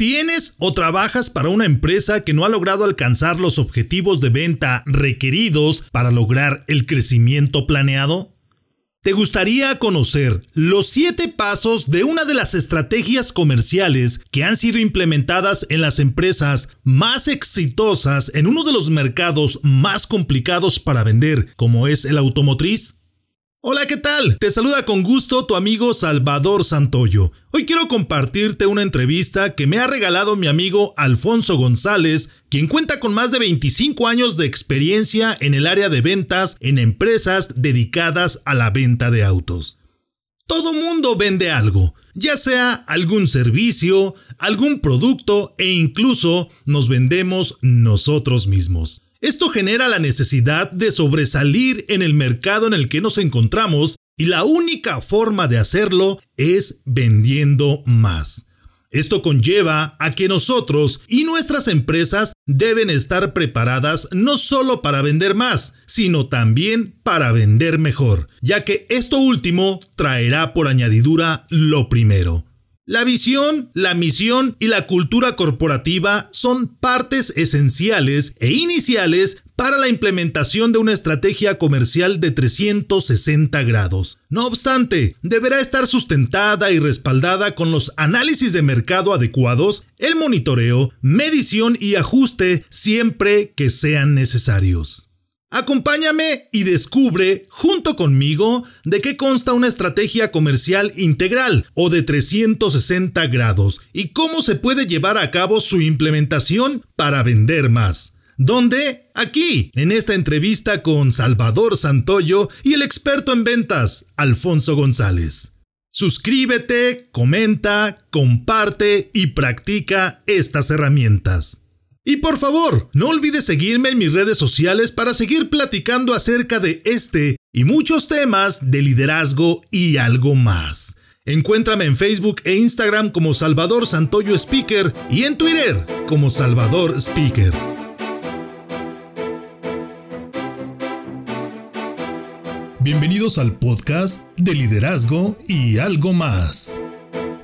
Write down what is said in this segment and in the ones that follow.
¿Tienes o trabajas para una empresa que no ha logrado alcanzar los objetivos de venta requeridos para lograr el crecimiento planeado? ¿Te gustaría conocer los 7 pasos de una de las estrategias comerciales que han sido implementadas en las empresas más exitosas en uno de los mercados más complicados para vender, como es el automotriz? Hola, ¿qué tal? Te saluda con gusto tu amigo Salvador Santoyo. Hoy quiero compartirte una entrevista que me ha regalado mi amigo Alfonso González, quien cuenta con más de 25 años de experiencia en el área de ventas en empresas dedicadas a la venta de autos. Todo mundo vende algo, ya sea algún servicio, algún producto e incluso nos vendemos nosotros mismos. Esto genera la necesidad de sobresalir en el mercado en el que nos encontramos y la única forma de hacerlo es vendiendo más. Esto conlleva a que nosotros y nuestras empresas deben estar preparadas no solo para vender más, sino también para vender mejor, ya que esto último traerá por añadidura lo primero. La visión, la misión y la cultura corporativa son partes esenciales e iniciales para la implementación de una estrategia comercial de 360 grados. No obstante, deberá estar sustentada y respaldada con los análisis de mercado adecuados, el monitoreo, medición y ajuste siempre que sean necesarios. Acompáñame y descubre junto conmigo de qué consta una estrategia comercial integral o de 360 grados y cómo se puede llevar a cabo su implementación para vender más. ¿Dónde? Aquí, en esta entrevista con Salvador Santoyo y el experto en ventas, Alfonso González. Suscríbete, comenta, comparte y practica estas herramientas. Y por favor, no olvides seguirme en mis redes sociales para seguir platicando acerca de este y muchos temas de liderazgo y algo más. Encuéntrame en Facebook e Instagram como Salvador Santoyo Speaker y en Twitter como Salvador Speaker. Bienvenidos al podcast de liderazgo y algo más.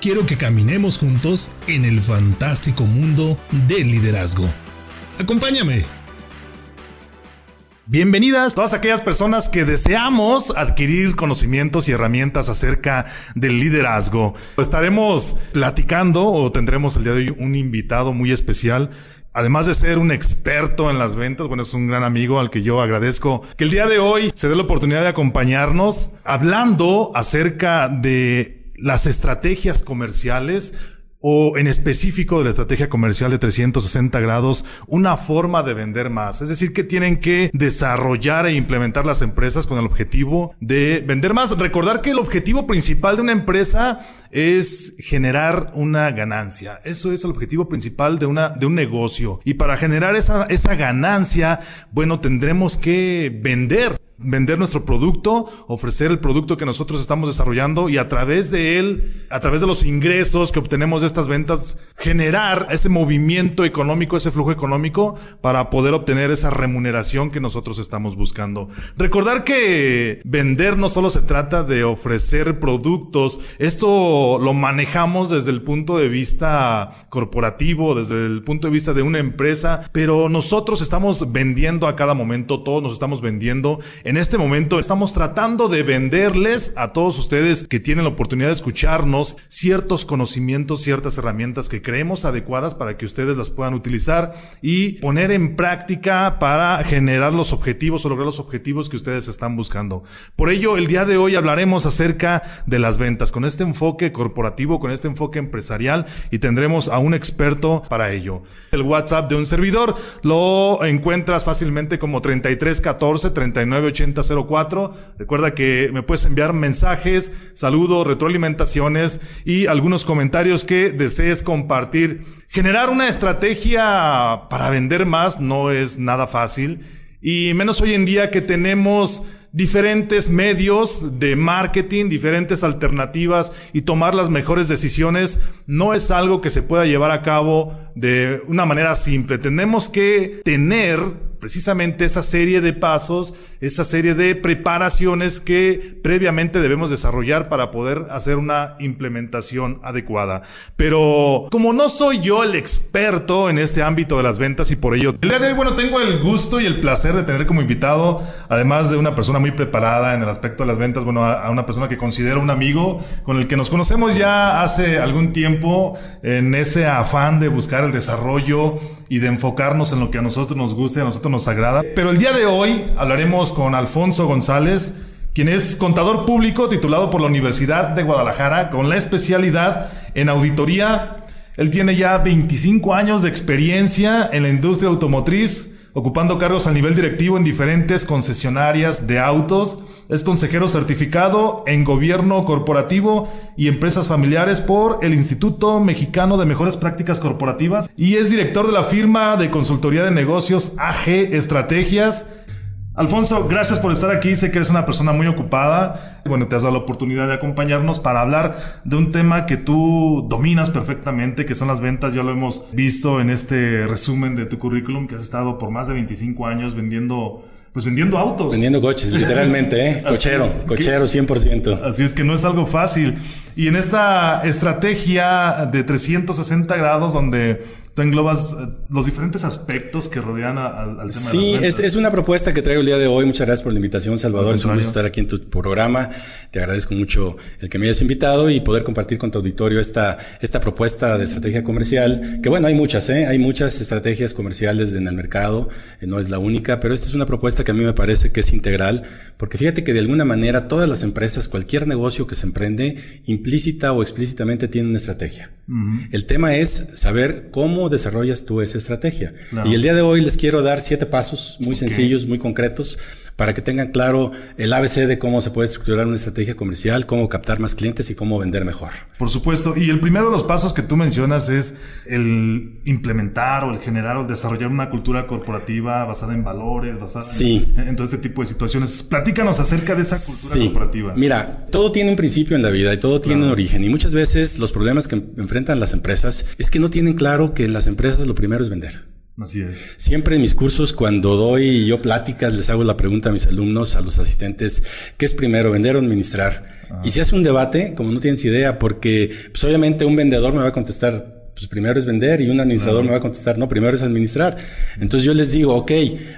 quiero que caminemos juntos en el fantástico mundo del liderazgo. Acompáñame. Bienvenidas todas aquellas personas que deseamos adquirir conocimientos y herramientas acerca del liderazgo. Estaremos platicando o tendremos el día de hoy un invitado muy especial además de ser un experto en las ventas, bueno, es un gran amigo al que yo agradezco que el día de hoy se dé la oportunidad de acompañarnos hablando acerca de las estrategias comerciales o en específico de la estrategia comercial de 360 grados, una forma de vender más. Es decir, que tienen que desarrollar e implementar las empresas con el objetivo de vender más. Recordar que el objetivo principal de una empresa es generar una ganancia. Eso es el objetivo principal de una, de un negocio. Y para generar esa, esa ganancia, bueno, tendremos que vender vender nuestro producto, ofrecer el producto que nosotros estamos desarrollando y a través de él, a través de los ingresos que obtenemos de estas ventas, generar ese movimiento económico, ese flujo económico para poder obtener esa remuneración que nosotros estamos buscando. Recordar que vender no solo se trata de ofrecer productos, esto lo manejamos desde el punto de vista corporativo, desde el punto de vista de una empresa, pero nosotros estamos vendiendo a cada momento, todos nos estamos vendiendo en este momento estamos tratando de venderles a todos ustedes que tienen la oportunidad de escucharnos ciertos conocimientos, ciertas herramientas que creemos adecuadas para que ustedes las puedan utilizar y poner en práctica para generar los objetivos o lograr los objetivos que ustedes están buscando. Por ello, el día de hoy hablaremos acerca de las ventas con este enfoque corporativo, con este enfoque empresarial y tendremos a un experto para ello. El WhatsApp de un servidor lo encuentras fácilmente como 3314 398004. Recuerda que me puedes enviar mensajes, saludos, retroalimentaciones y algunos comentarios que desees compartir. Generar una estrategia para vender más no es nada fácil y menos hoy en día que tenemos diferentes medios de marketing, diferentes alternativas y tomar las mejores decisiones no es algo que se pueda llevar a cabo de una manera simple. Tenemos que tener precisamente esa serie de pasos, esa serie de preparaciones que previamente debemos desarrollar para poder hacer una implementación adecuada. Pero como no soy yo el experto en este ámbito de las ventas y por ello, el día de hoy, bueno, tengo el gusto y el placer de tener como invitado, además de una persona muy preparada en el aspecto de las ventas, bueno, a una persona que considero un amigo con el que nos conocemos ya hace algún tiempo en ese afán de buscar el desarrollo y de enfocarnos en lo que a nosotros nos gusta y a nosotros nos agrada. Pero el día de hoy hablaremos con Alfonso González, quien es contador público titulado por la Universidad de Guadalajara con la especialidad en auditoría. Él tiene ya 25 años de experiencia en la industria automotriz, ocupando cargos a nivel directivo en diferentes concesionarias de autos. Es consejero certificado en gobierno corporativo y empresas familiares por el Instituto Mexicano de Mejores Prácticas Corporativas y es director de la firma de consultoría de negocios AG Estrategias. Alfonso, gracias por estar aquí. Sé que eres una persona muy ocupada. Bueno, te has dado la oportunidad de acompañarnos para hablar de un tema que tú dominas perfectamente, que son las ventas. Ya lo hemos visto en este resumen de tu currículum, que has estado por más de 25 años vendiendo pues vendiendo autos. Vendiendo coches, literalmente, ¿eh? Cochero, cochero 100%. Así es que no es algo fácil. Y en esta estrategia de 360 grados donde tú englobas eh, los diferentes aspectos que rodean al tema sí, de las es, es una propuesta que traigo el día de hoy. Muchas gracias por la invitación, Salvador. Es un gusto estar aquí en tu programa. Te agradezco mucho el que me hayas invitado y poder compartir con tu auditorio esta, esta propuesta de estrategia comercial. Que bueno, hay muchas, ¿eh? Hay muchas estrategias comerciales en el mercado. Eh, no es la única, pero esta es una propuesta que a mí me parece que es integral. Porque fíjate que de alguna manera todas las empresas, cualquier negocio que se emprende, implícita o explícitamente tiene una estrategia. El tema es saber cómo desarrollas tú esa estrategia? Y el día de hoy les quiero dar siete pasos muy sencillos, muy concretos, para que tengan claro el ABC de cómo se puede estructurar una estrategia comercial, cómo captar más clientes y cómo vender mejor. Por supuesto. Y el primero de los pasos que tú mencionas es el implementar o el generar o desarrollar una cultura corporativa basada en valores, basada en, todo este tipo de situaciones. Platícanos acerca de esa cultura corporativa. Mira, todo tiene un principio en la vida y todo tiene un origen. Y muchas veces los problemas que enfrentan las empresas es que no tienen claro que las empresas lo primero es vender. Así es. Siempre en mis cursos, cuando doy yo pláticas, les hago la pregunta a mis alumnos, a los asistentes, ¿qué es primero, vender o administrar? Ah. Y se hace un debate, como no tienes idea, porque pues, obviamente un vendedor me va a contestar, pues primero es vender y un administrador me va a contestar, no, primero es administrar. Entonces yo les digo, ok,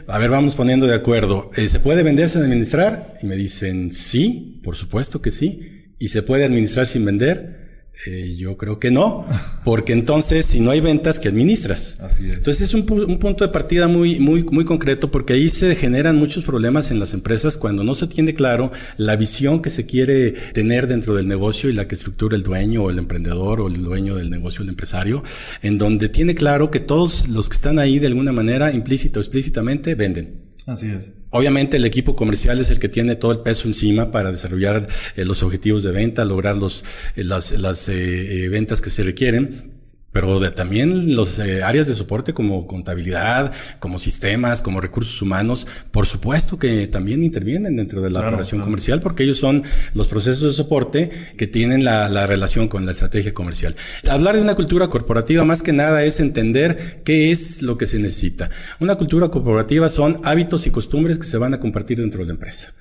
a ver, vamos poniendo de acuerdo, eh, ¿se puede vender sin administrar? Y me dicen, sí, por supuesto que sí. ¿Y se puede administrar sin vender? Eh, yo creo que no, porque entonces si no hay ventas, ¿qué administras? Así es. Entonces es un, punto de partida muy, muy, muy concreto porque ahí se generan muchos problemas en las empresas cuando no se tiene claro la visión que se quiere tener dentro del negocio y la que estructura el dueño o el emprendedor o el dueño del negocio, el empresario, en donde tiene claro que todos los que están ahí de alguna manera, implícita o explícitamente, venden. Así es. Obviamente el equipo comercial es el que tiene todo el peso encima para desarrollar eh, los objetivos de venta, lograr los, eh, las, las eh, ventas que se requieren. Pero de, también los eh, áreas de soporte como contabilidad, como sistemas, como recursos humanos, por supuesto que también intervienen dentro de la operación comercial porque ellos son los procesos de soporte que tienen la, la, relación con la estrategia comercial. Hablar de una cultura corporativa más que nada es entender qué es lo que se necesita. Una cultura corporativa son hábitos y costumbres que se van a compartir dentro de la empresa.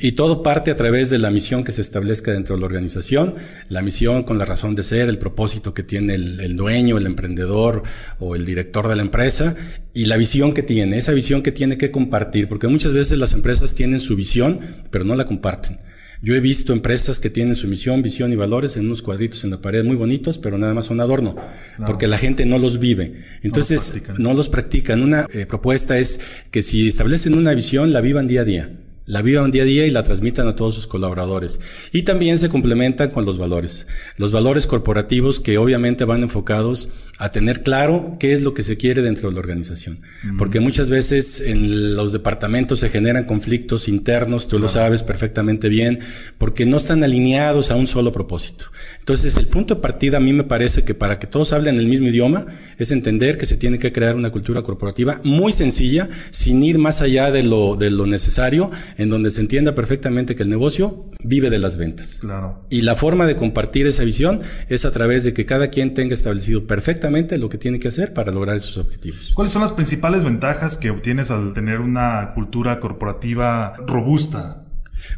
Y todo parte a través de la misión que se establezca dentro de la organización, la misión con la razón de ser, el propósito que tiene el, dueño, el emprendedor o el director de la empresa y la visión que tiene, esa visión que tiene que compartir, porque muchas veces las empresas tienen su visión, pero no la comparten. Yo he visto empresas que tienen su misión, visión y valores en unos cuadritos en la pared muy bonitos, pero nada más son adorno, porque la gente no los vive. Entonces, no los practican. Una eh, propuesta es que si establecen una visión, la vivan día a día la vivan día a día y la transmitan a todos sus colaboradores. Y también se complementa con los valores. Los valores corporativos que obviamente van enfocados a tener claro qué es lo que se quiere dentro de la organización. Porque muchas veces en los departamentos se generan conflictos internos, tú lo sabes perfectamente bien, porque no están alineados a un solo propósito. Entonces, el punto de partida a mí me parece que para que todos hablen el mismo idioma es entender que se tiene que crear una cultura corporativa muy sencilla, sin ir más allá de lo, de lo necesario en donde se entienda perfectamente que el negocio vive de las ventas. Claro. Y la forma de compartir esa visión es a través de que cada quien tenga establecido perfectamente lo que tiene que hacer para lograr esos objetivos. ¿Cuáles son las principales ventajas que obtienes al tener una cultura corporativa robusta?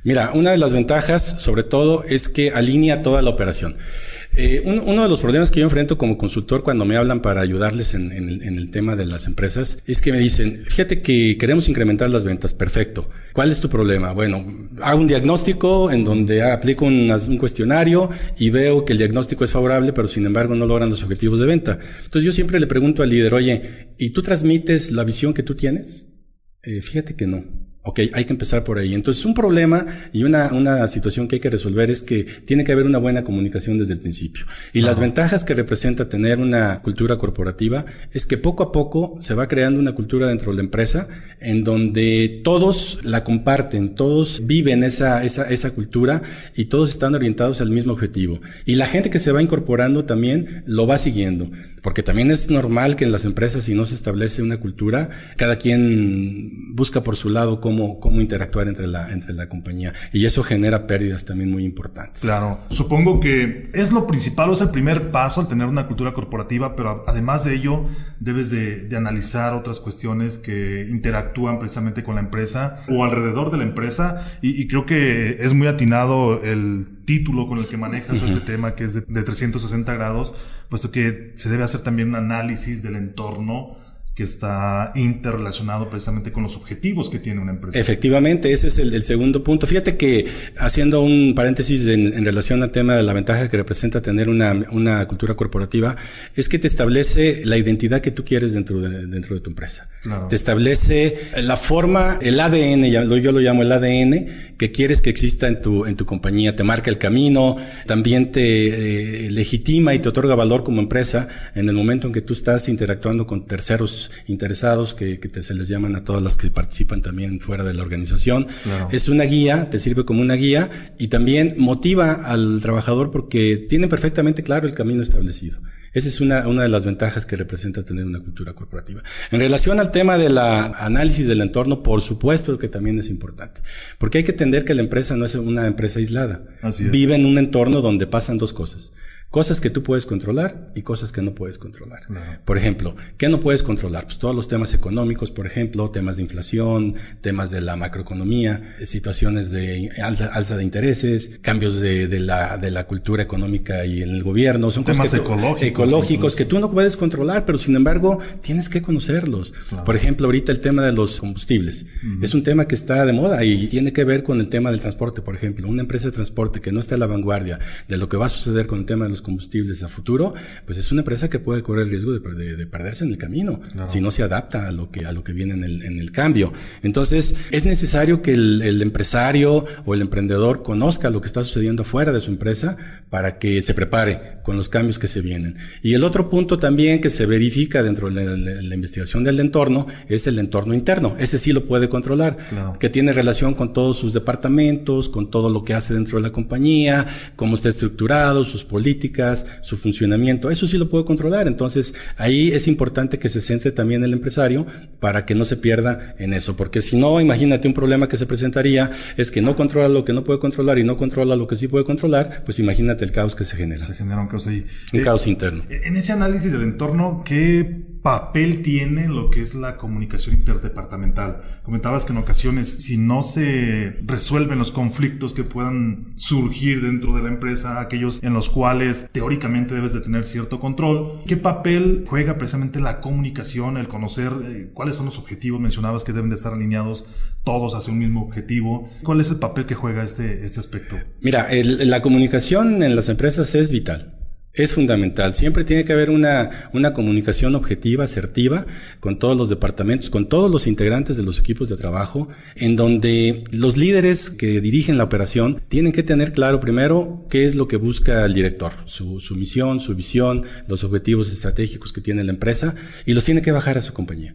Mira, una de las ventajas, sobre todo, es que alinea toda la operación. Eh, uno de los problemas que yo enfrento como consultor cuando me hablan para ayudarles en, el, tema de las empresas es que me dicen, fíjate que queremos incrementar las ventas, perfecto. ¿Cuál es tu problema? Bueno, hago un diagnóstico en donde aplico un, cuestionario y veo que el diagnóstico es favorable, pero sin embargo no logran los objetivos de venta. Entonces yo siempre le pregunto al líder, oye, ¿y tú transmites la visión que tú tienes? Eh, fíjate que no. Ok, hay que empezar por ahí. Entonces, un problema y una, una situación que hay que resolver es que tiene que haber una buena comunicación desde el principio. Y las ventajas que representa tener una cultura corporativa es que poco a poco se va creando una cultura dentro de la empresa en donde todos la comparten, todos viven esa, esa, esa cultura y todos están orientados al mismo objetivo. Y la gente que se va incorporando también lo va siguiendo. Porque también es normal que en las empresas, si no se establece una cultura, cada quien busca por su lado cómo, cómo interactuar entre la, entre la compañía. Y eso genera pérdidas también muy importantes. Claro. Supongo que es lo principal, o es el primer paso al tener una cultura corporativa, pero además de ello, debes de, analizar otras cuestiones que interactúan precisamente con la empresa o alrededor de la empresa. Y, creo que es muy atinado el título con el que manejas este tema, que es de, de 360 grados, puesto que se debe hacer también un análisis del entorno que está interrelacionado precisamente con los objetivos que tiene una empresa. Efectivamente, ese es el, segundo punto. Fíjate que haciendo un paréntesis en, relación al tema de la ventaja que representa tener una, una, cultura corporativa, es que te establece la identidad que tú quieres dentro de, dentro de tu empresa. Te establece la forma, el ADN, yo lo llamo el ADN, que quieres que exista en tu, en tu compañía, te marca el camino, también te eh, legitima y te otorga valor como empresa en el momento en que tú estás interactuando con terceros interesados, que, se les llaman a todas las que participan también fuera de la organización. Es una guía, te sirve como una guía y también motiva al trabajador porque tiene perfectamente claro el camino establecido. Esa es una, una de las ventajas que representa tener una cultura corporativa. En relación al tema del análisis del entorno, por supuesto que también es importante, porque hay que entender que la empresa no es una empresa aislada. Vive en un entorno donde pasan dos cosas. Cosas que tú puedes controlar y cosas que no puedes controlar. Por ejemplo, ¿qué no puedes controlar? Pues todos los temas económicos, por ejemplo, temas de inflación, temas de la macroeconomía, situaciones de alza, de intereses, cambios de, la, de la cultura económica y en el gobierno. Son temas cosas ecológicos, ecológicos que tú no puedes controlar, pero sin embargo tienes que conocerlos. Por ejemplo, ahorita el tema de los combustibles. Es un tema que está de moda y tiene que ver con el tema del transporte, por ejemplo. Una empresa de transporte que no está a la vanguardia de lo que va a suceder con el tema de los combustibles a futuro, pues es una empresa que puede correr el riesgo de, perderse en el camino si no se adapta a lo que, a lo que viene en el, en el cambio. Entonces, es necesario que el, el, empresario o el emprendedor conozca lo que está sucediendo afuera de su empresa para que se prepare con los cambios que se vienen. Y el otro punto también que se verifica dentro de la, investigación del entorno es el entorno interno. Ese sí lo puede controlar, que tiene relación con todos sus departamentos, con todo lo que hace dentro de la compañía, cómo está estructurado, sus políticas su funcionamiento, eso sí lo puedo controlar. Entonces, ahí es importante que se centre también el empresario para que no se pierda en eso, porque si no, imagínate un problema que se presentaría es que no controla lo que no puede controlar y no controla lo que sí puede controlar, pues imagínate el caos que se genera. Se genera un caos ahí. Un caos interno. En ese análisis del entorno, ¿qué papel tiene lo que es la comunicación interdepartamental? Comentabas que en ocasiones, si no se resuelven los conflictos que puedan surgir dentro de la empresa, aquellos en los cuales teóricamente debes de tener cierto control, ¿qué papel juega precisamente la comunicación, el conocer eh, cuáles son los objetivos? Mencionabas que deben de estar alineados todos hacia un mismo objetivo. ¿Cuál es el papel que juega este, este aspecto? Mira, la comunicación en las empresas es vital. Es fundamental. Siempre tiene que haber una, una comunicación objetiva, asertiva, con todos los departamentos, con todos los integrantes de los equipos de trabajo, en donde los líderes que dirigen la operación tienen que tener claro primero qué es lo que busca el director, su, su misión, su visión, los objetivos estratégicos que tiene la empresa, y los tiene que bajar a su compañía.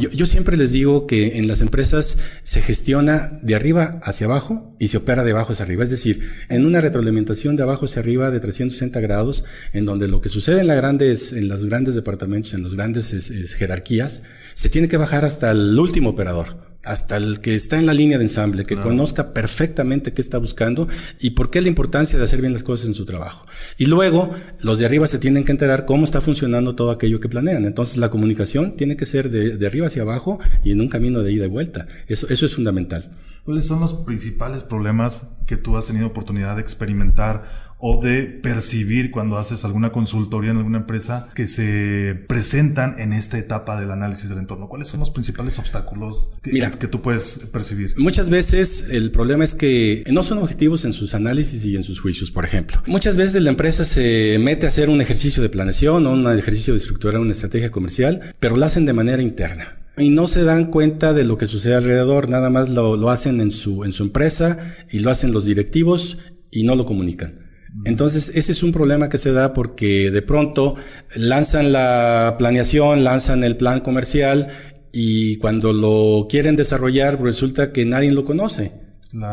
Yo, yo siempre les digo que en las empresas se gestiona de arriba hacia abajo y se opera de abajo hacia arriba. Es decir, en una retroalimentación de abajo hacia arriba de 360 grados, en donde lo que sucede en, la grandes, en los grandes departamentos, en las grandes jerarquías, se tiene que bajar hasta el último operador hasta el que está en la línea de ensamble, que conozca perfectamente qué está buscando y por qué la importancia de hacer bien las cosas en su trabajo. Y luego, los de arriba se tienen que enterar cómo está funcionando todo aquello que planean. Entonces, la comunicación tiene que ser de, de arriba hacia abajo y en un camino de ida y vuelta. Eso, eso es fundamental. ¿Cuáles son los principales problemas que tú has tenido oportunidad de experimentar o de percibir cuando haces alguna consultoría en alguna empresa que se presentan en esta etapa del análisis del entorno? ¿Cuáles son los principales obstáculos que, que tú puedes percibir? Muchas veces el problema es que no son objetivos en sus análisis y en sus juicios, por ejemplo. Muchas veces la empresa se mete a hacer un ejercicio de planeación o un ejercicio de estructurar una estrategia comercial, pero lo hacen de manera interna y no se dan cuenta de lo que sucede alrededor, nada más lo, lo, hacen en su, en su empresa y lo hacen los directivos y no lo comunican. Entonces, ese es un problema que se da porque de pronto lanzan la planeación, lanzan el plan comercial y cuando lo quieren desarrollar resulta que nadie lo conoce.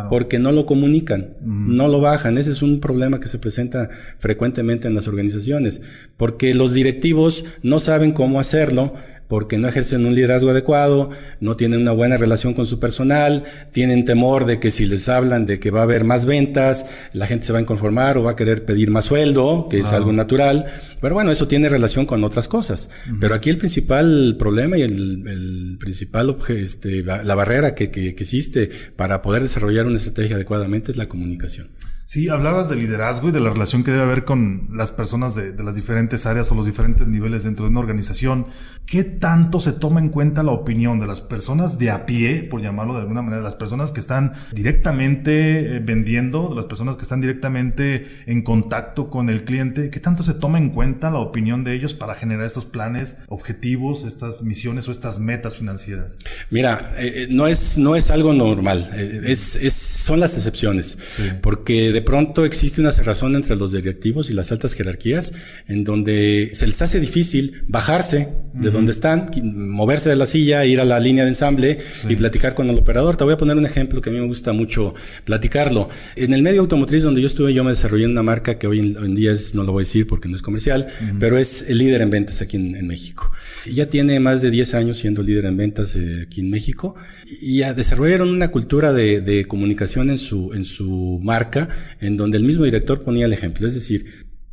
Porque no lo comunican, no lo bajan. Ese es un problema que se presenta frecuentemente en las organizaciones, porque los directivos no saben cómo hacerlo, porque no ejercen un liderazgo adecuado, no tienen una buena relación con su personal, tienen temor de que si les hablan de que va a haber más ventas, la gente se va a inconformar o va a querer pedir más sueldo, que es algo natural. Pero bueno, eso tiene relación con otras cosas. Pero aquí el principal problema y el, principal este, la barrera que, que existe para poder desarrollar una estrategia adecuadamente es la comunicación. Sí, hablabas de liderazgo y de la relación que debe haber con las personas de, de, las diferentes áreas o los diferentes niveles dentro de una organización. ¿Qué tanto se toma en cuenta la opinión de las personas de a pie, por llamarlo de alguna manera, de las personas que están directamente eh, vendiendo, de las personas que están directamente en contacto con el cliente? ¿Qué tanto se toma en cuenta la opinión de ellos para generar estos planes, objetivos, estas misiones o estas metas financieras? Mira, eh, eh, no, es, no es algo normal, es, es, son las excepciones, sí. porque de pronto existe una cerrazón entre los directivos y las altas jerarquías, en donde se les hace difícil bajarse de donde están, moverse de la silla, ir a la línea de ensamble y platicar con el operador. Te voy a poner un ejemplo que a mí me gusta mucho platicarlo. En el medio automotriz donde yo estuve, yo me desarrollé una marca que hoy en, día es, no lo voy a decir porque no es comercial, pero es el líder en ventas aquí en, México. Ya tiene más de 10 años siendo líder en ventas eh, aquí en México y ya desarrollaron una cultura de, de comunicación en su, en su marca en donde el mismo director ponía el ejemplo. Es decir,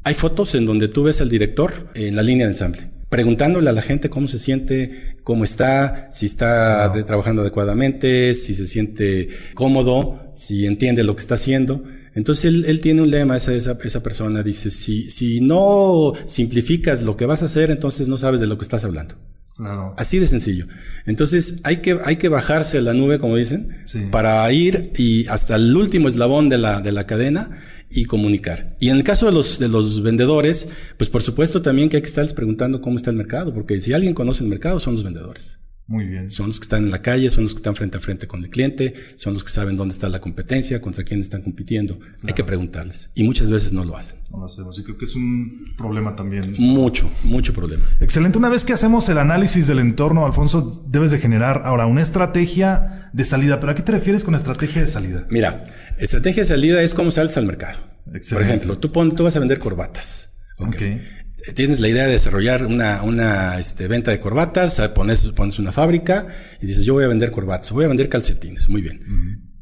hay fotos en donde tú ves al director en la línea de ensamble, preguntándole a la gente cómo se siente, cómo está, si está trabajando adecuadamente, si se siente cómodo, si entiende lo que está haciendo. Entonces él, tiene un lema, esa, esa, esa, persona dice, si, si no simplificas lo que vas a hacer, entonces no sabes de lo que estás hablando. Claro. Así de sencillo. Entonces hay que, hay que bajarse la nube, como dicen, para ir y hasta el último eslabón de la, de la cadena y comunicar. Y en el caso de los, de los vendedores, pues por supuesto también que hay que estarles preguntando cómo está el mercado, porque si alguien conoce el mercado son los vendedores. Muy bien. Son los que están en la calle, son los que están frente a frente con el cliente, son los que saben dónde está la competencia, contra quién están compitiendo. Hay que preguntarles. Y muchas veces no lo hacen. No lo hacemos. Y creo que es un problema también. Mucho, mucho problema. Excelente. Una vez que hacemos el análisis del entorno, Alfonso, debes de generar ahora una estrategia de salida. ¿Pero a qué te refieres con estrategia de salida? Mira, estrategia de salida es cómo sales al mercado. Excelente. Por ejemplo, tú, pon, tú vas a vender corbatas. Okay. okay tienes la idea de desarrollar una, una este, venta de corbatas, pones, pones una fábrica y dices, yo voy a vender corbatas, voy a vender calcetines. Muy bien.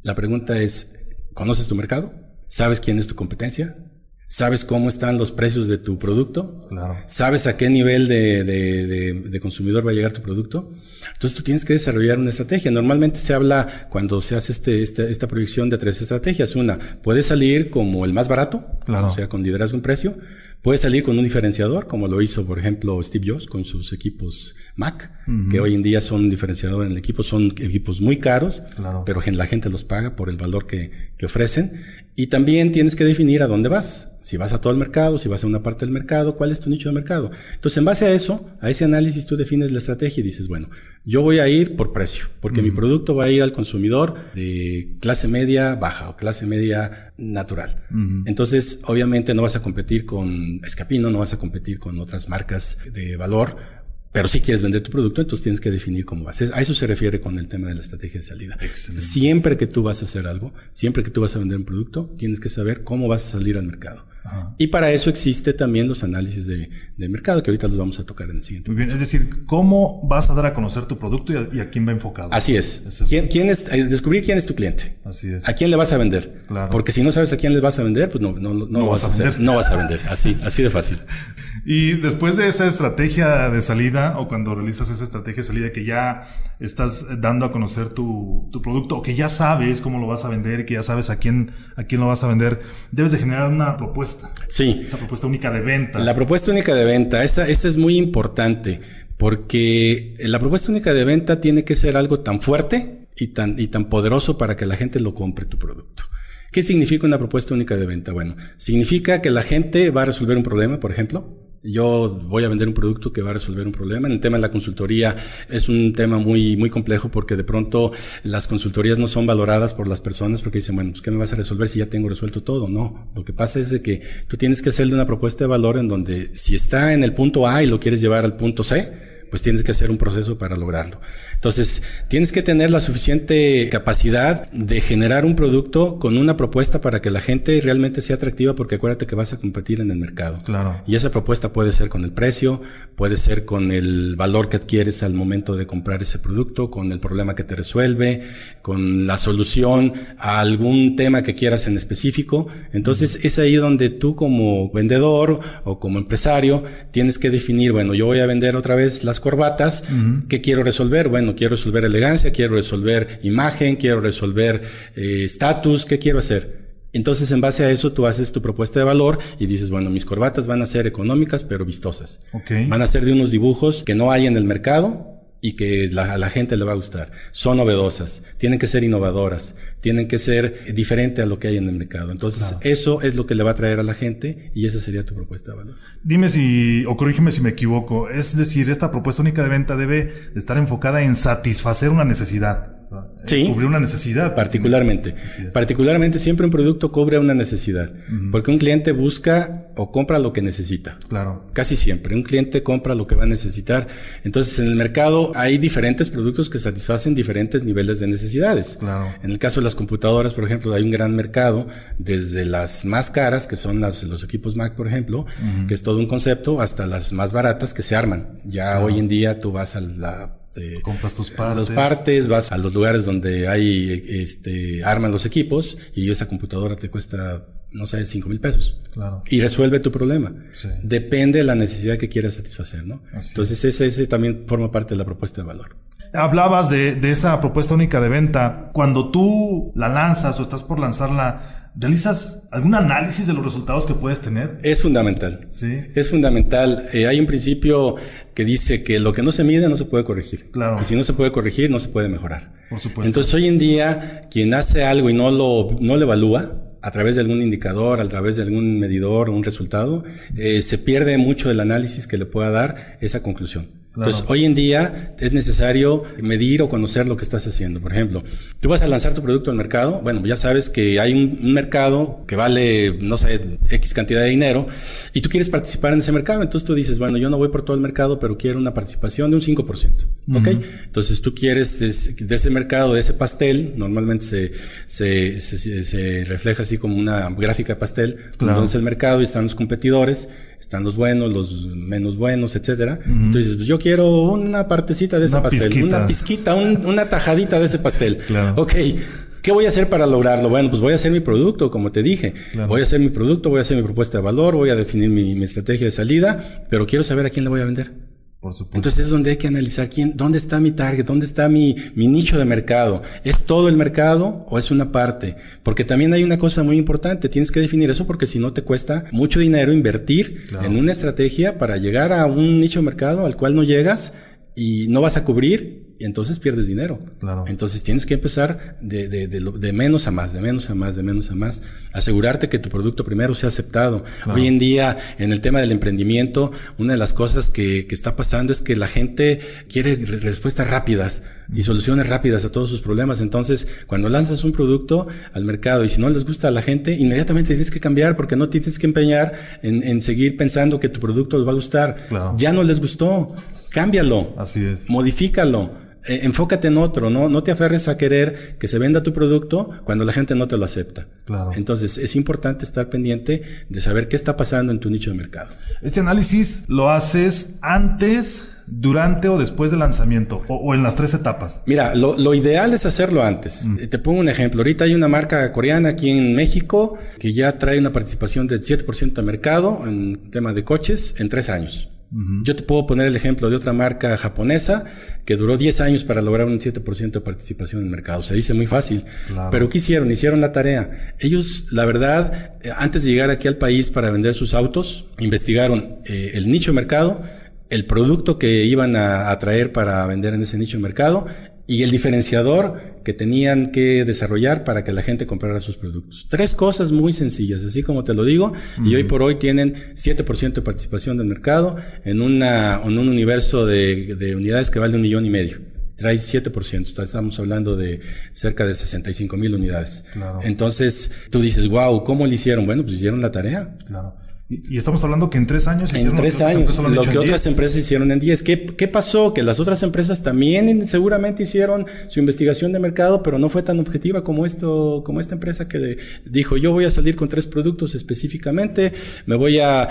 La pregunta es, ¿conoces tu mercado? ¿Sabes quién es tu competencia? Sabes cómo están los precios de tu producto, claro. sabes a qué nivel de, de, de, consumidor va a llegar tu producto. Entonces tú tienes que desarrollar una estrategia. Normalmente se habla cuando se hace este, este, esta proyección de tres estrategias. Una, puede salir como el más barato, claro. o sea, con liderazgo en precio. Puede salir con un diferenciador, como lo hizo, por ejemplo, Steve Jobs con sus equipos Mac, que hoy en día son diferenciador en el equipo, son equipos muy caros, pero la gente los paga por el valor que, que ofrecen. Y también tienes que definir a dónde vas. Si vas a todo el mercado, si vas a una parte del mercado, cuál es tu nicho de mercado. Entonces, en base a eso, a ese análisis, tú defines la estrategia y dices, bueno, yo voy a ir por precio, porque mi producto va a ir al consumidor de clase media baja o clase media natural. Entonces, obviamente no vas a competir con Escapino, no vas a competir con otras marcas de valor pero si quieres vender tu producto, entonces tienes que definir cómo vas. A eso se refiere con el tema de la estrategia de salida. Siempre que tú vas a hacer algo, siempre que tú vas a vender un producto, tienes que saber cómo vas a salir al mercado. Y para eso existe también los análisis de, mercado, que ahorita los vamos a tocar en el siguiente. Muy bien, es decir, cómo vas a dar a conocer tu producto y a, quién va enfocado. Así es. ¿Quién, es eh, descubrir quién es tu cliente. Así es. ¿A quién le vas a vender? Claro. Porque si no sabes a quién le vas a vender, pues no, no, no, vas, a, hacer, no vas a vender. Así, así de fácil. Y después de esa estrategia de salida o cuando realizas esa estrategia de salida que ya estás dando a conocer tu, tu producto o que ya sabes cómo lo vas a vender, que ya sabes a quién, a quién lo vas a vender, debes de generar una propuesta. Sí. Esa propuesta única de venta. La propuesta única de venta, esa, esa es muy importante porque la propuesta única de venta tiene que ser algo tan fuerte y tan, y tan poderoso para que la gente lo compre tu producto. ¿Qué significa una propuesta única de venta? Bueno, significa que la gente va a resolver un problema, por ejemplo, yo voy a vender un producto que va a resolver un problema. En el tema de la consultoría es un tema muy, muy complejo porque de pronto las consultorías no son valoradas por las personas porque dicen, bueno, pues ¿qué me vas a resolver si ya tengo resuelto todo? No, lo que pasa es de que tú tienes que hacerle una propuesta de valor en donde si está en el punto A y lo quieres llevar al punto C, pues tienes que hacer un proceso para lograrlo. Entonces, tienes que tener la suficiente capacidad de generar un producto con una propuesta para que la gente realmente sea atractiva, porque acuérdate que vas a competir en el mercado. Claro. Y esa propuesta puede ser con el precio, puede ser con el valor que adquieres al momento de comprar ese producto, con el problema que te resuelve, con la solución a algún tema que quieras en específico. Entonces, es ahí donde tú como vendedor o como empresario tienes que definir, bueno, yo voy a vender otra vez las corbatas. ¿Qué quiero resolver? Bueno, quiero resolver elegancia, quiero resolver imagen, quiero resolver eh, estatus, ¿qué quiero hacer? Entonces, en base a eso, tú haces tu propuesta de valor y dices, bueno, mis corbatas van a ser económicas, pero vistosas. Van a ser de unos dibujos que no hay en el mercado, y que la, a la gente le va a gustar. Son novedosas, tienen que ser innovadoras, tienen que ser diferente a lo que hay en el mercado. Entonces, eso es lo que le va a traer a la gente y esa sería tu propuesta de valor. Dime si, o corrígeme si me equivoco, es decir, esta propuesta única de venta debe estar enfocada en satisfacer una necesidad. Sí. Cubrir una necesidad. Particularmente. Particularmente siempre un producto cubre una necesidad. Porque un cliente busca o compra lo que necesita. Claro. Casi siempre. Un cliente compra lo que va a necesitar. Entonces, en el mercado hay diferentes productos que satisfacen diferentes niveles de necesidades. Claro. En el caso de las computadoras, por ejemplo, hay un gran mercado, desde las más caras, que son las, los equipos Mac, por ejemplo, que es todo un concepto, hasta las más baratas que se arman. Ya hoy en día tú vas a la este, compras tus partes. partes, vas a los lugares donde hay, este, arman los equipos y esa computadora te cuesta, no sé, cinco mil pesos. Claro. Y resuelve tu problema. Depende de la necesidad que quieras satisfacer, ¿no? Entonces ese, ese también forma parte de la propuesta de valor. Hablabas de, de esa propuesta única de venta. Cuando tú la lanzas o estás por lanzarla, ¿Realizas algún análisis de los resultados que puedes tener? Es fundamental. Sí. Es fundamental. Eh, hay un principio que dice que lo que no se mide no se puede corregir. Claro. Y si no se puede corregir, no se puede mejorar. Por supuesto. Entonces, hoy en día, quien hace algo y no lo, no lo evalúa, a través de algún indicador, a través de algún medidor un resultado, eh, se pierde mucho del análisis que le pueda dar esa conclusión. Entonces, hoy en día es necesario medir o conocer lo que estás haciendo. Por ejemplo, tú vas a lanzar tu producto al mercado, bueno, ya sabes que hay un, mercado que vale, no sé, X cantidad de dinero y tú quieres participar en ese mercado. Entonces tú dices, bueno, yo no voy por todo el mercado, pero quiero una participación de un 5%. ¿Ok? Entonces tú quieres de, ese mercado, de ese pastel, normalmente se, se, se, se, refleja así como una gráfica de pastel, donde es el mercado y están los competidores, están los buenos, los menos buenos, etcétera. Entonces, pues yo quiero una partecita de ese pastel, una pizquita, una tajadita de ese pastel. Claro. Ok, ¿Qué voy a hacer para lograrlo? Bueno, pues voy a hacer mi producto, como te dije. Voy a hacer mi producto, voy a hacer mi propuesta de valor, voy a definir mi, estrategia de salida, pero quiero saber a quién le voy a vender. Por supuesto. Entonces es donde hay que analizar quién, dónde está mi target, dónde está mi, mi nicho de mercado. ¿Es todo el mercado o es una parte? Porque también hay una cosa muy importante, tienes que definir eso porque si no te cuesta mucho dinero invertir en una estrategia para llegar a un nicho de mercado al cual no llegas y no vas a cubrir entonces pierdes dinero. Claro. Entonces tienes que empezar de, de, de, menos a más, de menos a más, de menos a más. Asegurarte que tu producto primero sea aceptado. Hoy en día, en el tema del emprendimiento, una de las cosas que, que está pasando es que la gente quiere respuestas rápidas y soluciones rápidas a todos sus problemas. Entonces, cuando lanzas un producto al mercado y si no les gusta a la gente, inmediatamente tienes que cambiar porque no tienes que empeñar en, en seguir pensando que tu producto les va a gustar. Ya no les gustó. Cámbialo. Así es. Modifícalo. Eh, enfócate en otro, ¿no? No te aferres a querer que se venda tu producto cuando la gente no te lo acepta. Claro. Entonces, es importante estar pendiente de saber qué está pasando en tu nicho de mercado. Este análisis lo haces antes, durante o después del lanzamiento o, en las tres etapas? Mira, lo, ideal es hacerlo antes. Mm. Te pongo un ejemplo. Ahorita hay una marca coreana aquí en México que ya trae una participación del 7% de mercado en tema de coches en tres años. Yo te puedo poner el ejemplo de otra marca japonesa que duró 10 años para lograr un 7% de participación en el mercado. Se dice muy fácil. Pero ¿qué hicieron? Hicieron la tarea. Ellos, la verdad, eh, antes de llegar aquí al país para vender sus autos, investigaron eh, el nicho de mercado, el producto que iban a, a traer para vender en ese nicho de mercado y el diferenciador que tenían que desarrollar para que la gente comprara sus productos. Tres cosas muy sencillas, así como te lo digo, y hoy por hoy tienen 7% de participación del mercado en, una, en un universo de, de unidades que vale un millón y medio trae 7%, estamos hablando de cerca de 65 mil unidades. Entonces, tú dices, wow, ¿cómo lo hicieron? Bueno, pues hicieron la tarea. Claro. Y, estamos hablando que en tres años En tres años, lo que otras empresas hicieron en diez. ¿Qué, ¿Qué pasó? Que las otras empresas también seguramente hicieron su investigación de mercado, pero no fue tan objetiva como esto, como esta empresa que dijo, yo voy a salir con tres productos específicamente, me voy a,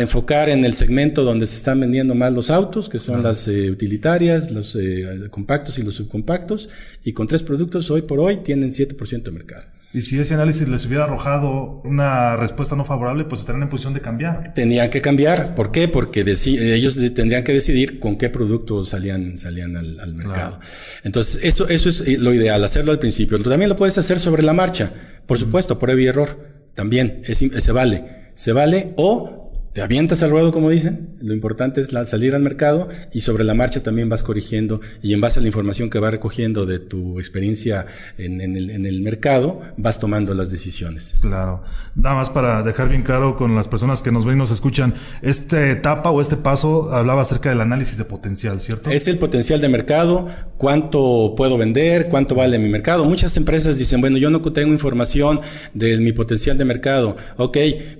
enfocar en el segmento donde se están vendiendo más los autos, que son las eh, utilitarias, los eh, compactos y los subcompactos, y con tres productos hoy por hoy tienen 7% de mercado. Y si ese análisis les hubiera arrojado una respuesta no favorable, pues estarían en posición de cambiar. Tenían que cambiar. ¿Por qué? Porque ellos tendrían que decidir con qué producto salían, salían al, mercado. Entonces, eso, eso es eh, lo ideal, hacerlo al principio. También lo puedes hacer sobre la marcha. Por supuesto, prueba y error. También es, se vale. Se vale o te avientas al ruedo, como dicen. Lo importante es salir al mercado y sobre la marcha también vas corrigiendo y en base a la información que vas recogiendo de tu experiencia en, el, mercado, vas tomando las decisiones. Claro. Nada más para dejar bien claro con las personas que nos ven y nos escuchan, esta etapa o este paso hablaba acerca del análisis de potencial, ¿cierto? Es el potencial de mercado, cuánto puedo vender, cuánto vale mi mercado. Muchas empresas dicen, bueno, yo no tengo información de mi potencial de mercado. Ok,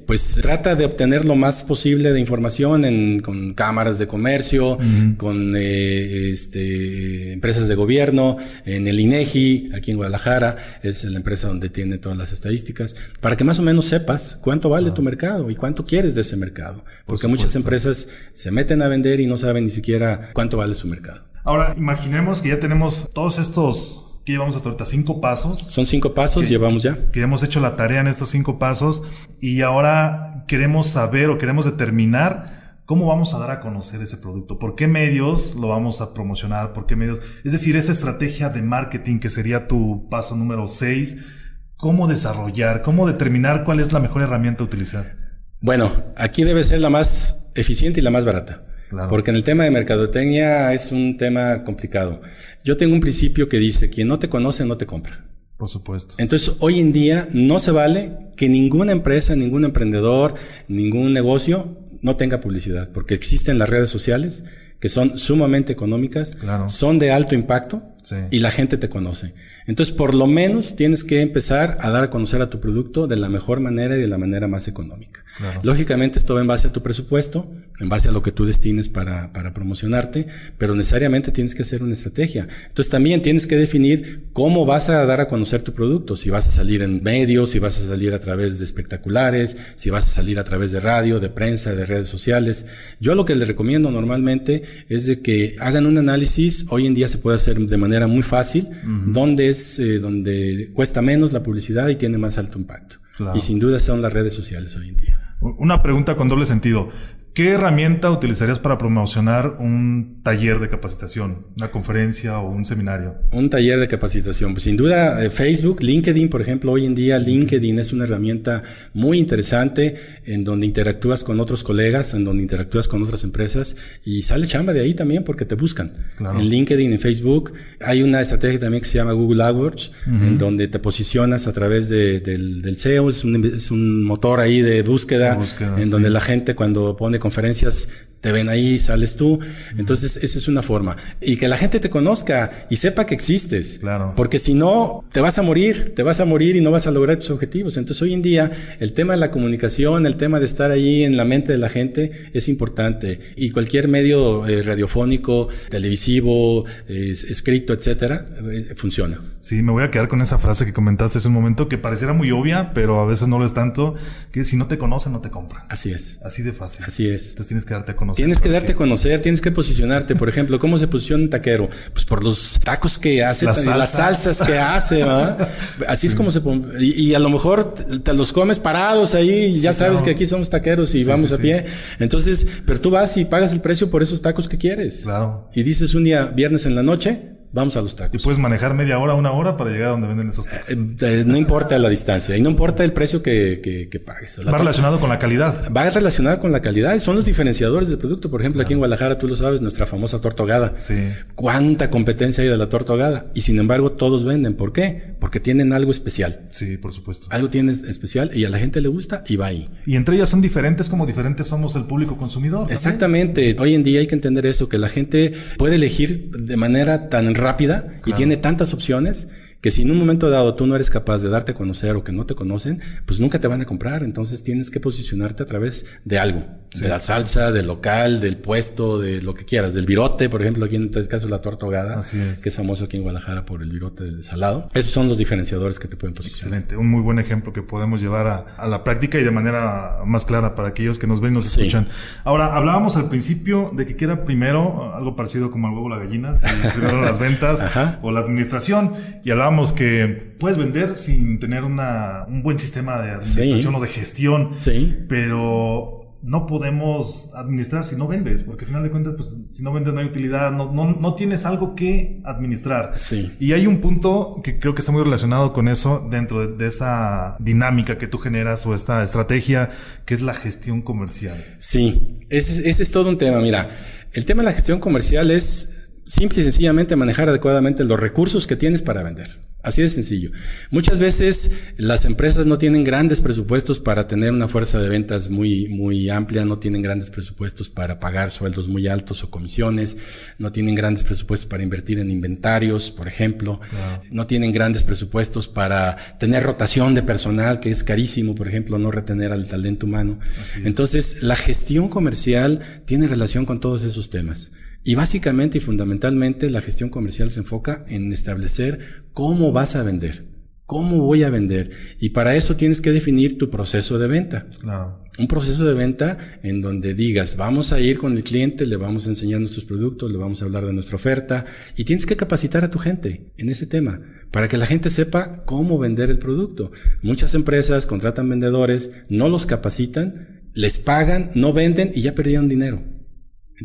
pues trata de obtener lo más posible de información en, con cámaras de comercio, con eh, este, empresas de gobierno, en el INEGI, aquí en Guadalajara, es la empresa donde tiene todas las estadísticas, para que más o menos sepas cuánto vale tu mercado y cuánto quieres de ese mercado. Porque muchas empresas se meten a vender y no saben ni siquiera cuánto vale su mercado. Ahora, imaginemos que ya tenemos todos estos que llevamos hasta ahorita cinco pasos. Son cinco pasos, llevamos ya. Que hemos hecho la tarea en estos cinco pasos y ahora queremos saber o queremos determinar cómo vamos a dar a conocer ese producto, por qué medios lo vamos a promocionar, por qué medios, es decir, esa estrategia de marketing que sería tu paso número seis, cómo desarrollar, cómo determinar cuál es la mejor herramienta a utilizar. Bueno, aquí debe ser la más eficiente y la más barata. Porque en el tema de mercadotecnia es un tema complicado. Yo tengo un principio que dice, quien no te conoce no te compra. Por supuesto. Entonces, hoy en día no se vale que ninguna empresa, ningún emprendedor, ningún negocio no tenga publicidad, porque existen las redes sociales que son sumamente económicas, son de alto impacto y la gente te conoce. Entonces, por lo menos tienes que empezar a dar a conocer a tu producto de la mejor manera y de la manera más económica. Lógicamente, esto va en base a tu presupuesto, en base a lo que tú destines para, para promocionarte, pero necesariamente tienes que hacer una estrategia. Entonces, también tienes que definir cómo vas a dar a conocer tu producto, si vas a salir en medios, si vas a salir a través de espectaculares, si vas a salir a través de radio, de prensa, de redes sociales. Yo lo que les recomiendo normalmente es de que hagan un análisis, hoy en día se puede hacer de manera manera muy fácil, donde es eh, donde cuesta menos la publicidad y tiene más alto impacto. Y sin duda son las redes sociales hoy en día. Una pregunta con doble sentido. ¿Qué herramienta utilizarías para promocionar un taller de capacitación, una conferencia o un seminario? Un taller de capacitación. Pues sin duda, eh, Facebook, LinkedIn, por ejemplo, hoy en día LinkedIn es una herramienta muy interesante en donde interactúas con otros colegas, en donde interactúas con otras empresas y sale chamba de ahí también porque te buscan. En LinkedIn, en Facebook, hay una estrategia también que se llama Google AdWords, en donde te posicionas a través del, SEO, es un, motor ahí de búsqueda, en donde la gente cuando pone conferencias te ven ahí, sales tú. Entonces, esa es una forma. Y que la gente te conozca y sepa que existes. Claro. Porque si no, te vas a morir, te vas a morir y no vas a lograr tus objetivos. Entonces, hoy en día, el tema de la comunicación, el tema de estar ahí en la mente de la gente es importante. Y cualquier medio eh, radiofónico, televisivo, escrito, etcétera, eh, funciona. Sí, me voy a quedar con esa frase que comentaste hace un momento que pareciera muy obvia, pero a veces no lo es tanto, que si no te conocen, no te compran. Así es. Así de fácil. Así es. Entonces tienes que darte a conocer. Tienes que darte a conocer, tienes que posicionarte. Por ejemplo, ¿cómo se posiciona un taquero? Pues por los tacos que hace, las, salsas que hace, ¿verdad? Así es como se y, y, a lo mejor te los comes parados ahí, y ya sabes que aquí somos taqueros y vamos a pie. Entonces, pero tú vas y pagas el precio por esos tacos que quieres. Claro. Y dices un día, viernes en la noche, Vamos a los tacos. Y puedes manejar media hora, una hora para llegar a donde venden esos tacos. Eh, eh, no importa la distancia y no importa el precio que, que, pagues. va relacionado con la calidad. Va relacionado con la calidad y son los diferenciadores del producto. Por ejemplo, aquí en Guadalajara, tú lo sabes, nuestra famosa torta ahogada. Sí. ¿Cuánta competencia hay de la torta ahogada? Y sin embargo, todos venden. ¿Por qué? Porque tienen algo especial. Sí, por supuesto. Algo tienen especial y a la gente le gusta y va ahí. Y entre ellas son diferentes como diferentes somos el público consumidor. Exactamente. Hoy en día hay que entender eso, que la gente puede elegir de manera tan rápida y tiene tantas opciones que si en un momento dado tú no eres capaz de darte a conocer o que no te conocen, pues nunca te van a comprar. Entonces tienes que posicionarte a través de algo, de la salsa, del local, del puesto, de lo que quieras, del virote, por ejemplo, aquí en este caso la torta ahogada, que es famoso aquí en Guadalajara por el virote de salado. Esos son los diferenciadores que te pueden posicionar. Excelente, un muy buen ejemplo que podemos llevar a, la práctica y de manera más clara para aquellos que nos ven y nos escuchan. Ahora, hablábamos al principio de que queda primero algo parecido como el huevo la gallina, primero las ventas o la administración, y hablábamos que puedes vender sin tener una, un buen sistema de administración o de gestión. Sí. Pero no podemos administrar si no vendes, porque al final de cuentas, pues si no vendes no hay utilidad, no, no, no tienes algo que administrar. Sí. Y hay un punto que creo que está muy relacionado con eso dentro de, de, esa dinámica que tú generas o esta estrategia, que es la gestión comercial. Sí, ese, ese es todo un tema. Mira, el tema de la gestión comercial es simple y sencillamente manejar adecuadamente los recursos que tienes para vender. Así de sencillo. Muchas veces las empresas no tienen grandes presupuestos para tener una fuerza de ventas muy, muy amplia, no tienen grandes presupuestos para pagar sueldos muy altos o comisiones, no tienen grandes presupuestos para invertir en inventarios, por ejemplo, no tienen grandes presupuestos para tener rotación de personal, que es carísimo, por ejemplo, no retener al talento humano. Entonces, la gestión comercial tiene relación con todos esos temas. Y básicamente y fundamentalmente la gestión comercial se enfoca en establecer cómo vas a vender, cómo voy a vender. Y para eso tienes que definir tu proceso de venta. Un proceso de venta en donde digas, vamos a ir con el cliente, le vamos a enseñar nuestros productos, le vamos a hablar de nuestra oferta y tienes que capacitar a tu gente en ese tema para que la gente sepa cómo vender el producto. Muchas empresas contratan vendedores, no los capacitan, les pagan, no venden y ya perdieron dinero.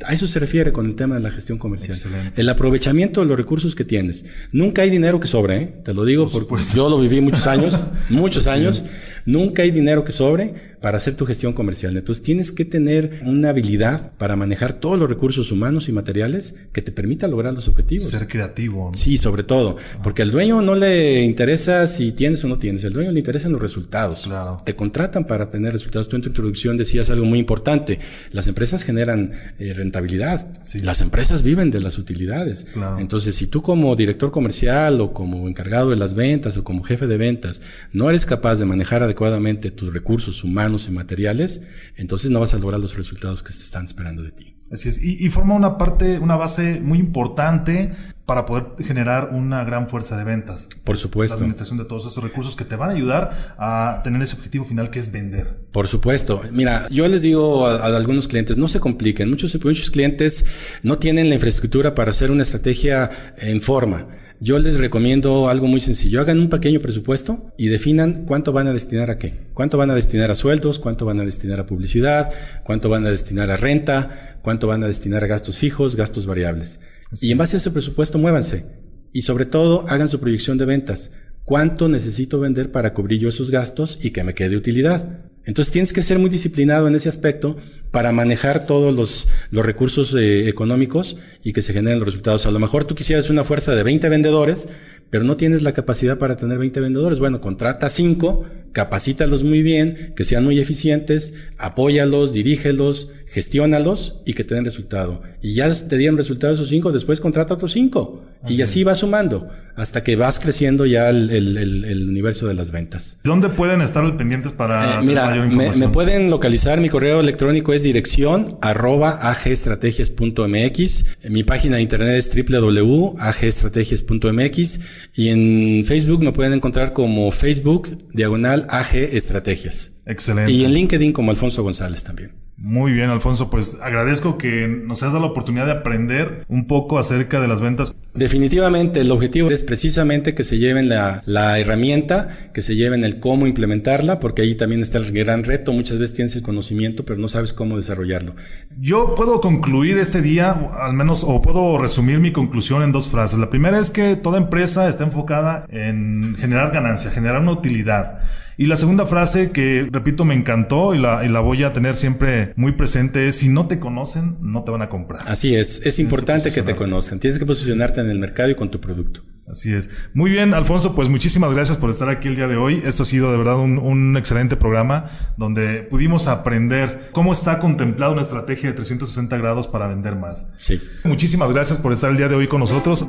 A eso se refiere con el tema de la gestión comercial. El aprovechamiento de los recursos que tienes. Nunca hay dinero que sobre, ¿eh? te lo digo porque yo lo viví muchos años, muchos años. Nunca hay dinero que sobre para hacer tu gestión comercial. Entonces tienes que tener una habilidad para manejar todos los recursos humanos y materiales que te permita lograr los objetivos. Ser creativo. Sí, sobre todo, porque al dueño no le interesa si tienes o no tienes, al dueño le interesan los resultados. Claro. Te contratan para tener resultados. Tú en tu introducción decías algo muy importante. Las empresas generan eh, rentabilidad. Las empresas viven de las utilidades. Entonces, si tú como director comercial o como encargado de las ventas o como jefe de ventas no eres capaz de manejar adecuadamente tus recursos humanos y materiales, entonces no vas a lograr los resultados que se están esperando de ti. Así es. Y, forma una parte, una base muy importante para poder generar una gran fuerza de ventas. Por supuesto. La administración de todos esos recursos que te van a ayudar a tener ese objetivo final que es vender. Por supuesto. Mira, yo les digo a, algunos clientes, no se compliquen. Muchos, muchos clientes no tienen la infraestructura para hacer una estrategia en forma. Yo les recomiendo algo muy sencillo. Hagan un pequeño presupuesto y definan cuánto van a destinar a qué. Cuánto van a destinar a sueldos, cuánto van a destinar a publicidad, cuánto van a destinar a renta, cuánto van a destinar a gastos fijos, gastos variables. Y en base a ese presupuesto muévanse. Y sobre todo hagan su proyección de ventas. ¿Cuánto necesito vender para cubrir yo esos gastos y que me quede utilidad? Entonces tienes que ser muy disciplinado en ese aspecto para manejar todos los, los recursos eh, económicos y que se generen los resultados. A lo mejor tú quisieras una fuerza de 20 vendedores, pero no tienes la capacidad para tener 20 vendedores. Bueno, contrata 5, capacítalos muy bien, que sean muy eficientes, apóyalos, dirígelos, gestiónalos y que te den resultado. Y ya te dieron resultado esos 5, después contrata otros 5. Y así va sumando hasta que vas creciendo ya el, el, universo de las ventas. ¿Dónde pueden estar pendientes para eh, mira, me, me, pueden localizar, mi correo electrónico es dirección arroba agstrategias.mx, mi página de internet es www.agstrategias.mx y en Facebook me pueden encontrar como Facebook diagonal AG Estrategias. Excelente. Y en LinkedIn como Alfonso González también. Muy bien, Alfonso. Pues agradezco que nos hayas dado la oportunidad de aprender un poco acerca de las ventas. Definitivamente, el objetivo es precisamente que se lleven la, la, herramienta, que se lleven el cómo implementarla, porque ahí también está el gran reto. Muchas veces tienes el conocimiento, pero no sabes cómo desarrollarlo. Yo puedo concluir este día, al menos, o puedo resumir mi conclusión en dos frases. La primera es que toda empresa está enfocada en generar ganancia, generar una utilidad. Y la segunda frase que, repito, me encantó y la, y la voy a tener siempre muy presente es, si no te conocen, no te van a comprar. Así es, es importante que, te conozcan, tienes que posicionarte en el mercado y con tu producto. Así es. Muy bien, Alfonso, pues muchísimas gracias por estar aquí el día de hoy. Esto ha sido de verdad un, un, excelente programa donde pudimos aprender cómo está contemplada una estrategia de 360 grados para vender más. Sí. Muchísimas gracias por estar el día de hoy con nosotros.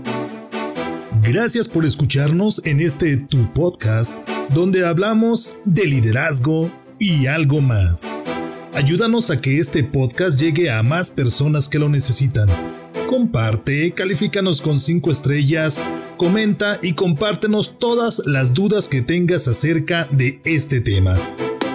Gracias por escucharnos en este Tu Podcast, donde hablamos de liderazgo y algo más. Ayúdanos a que este podcast llegue a más personas que lo necesitan. Comparte, califícanos con 5 estrellas, comenta y compártenos todas las dudas que tengas acerca de este tema.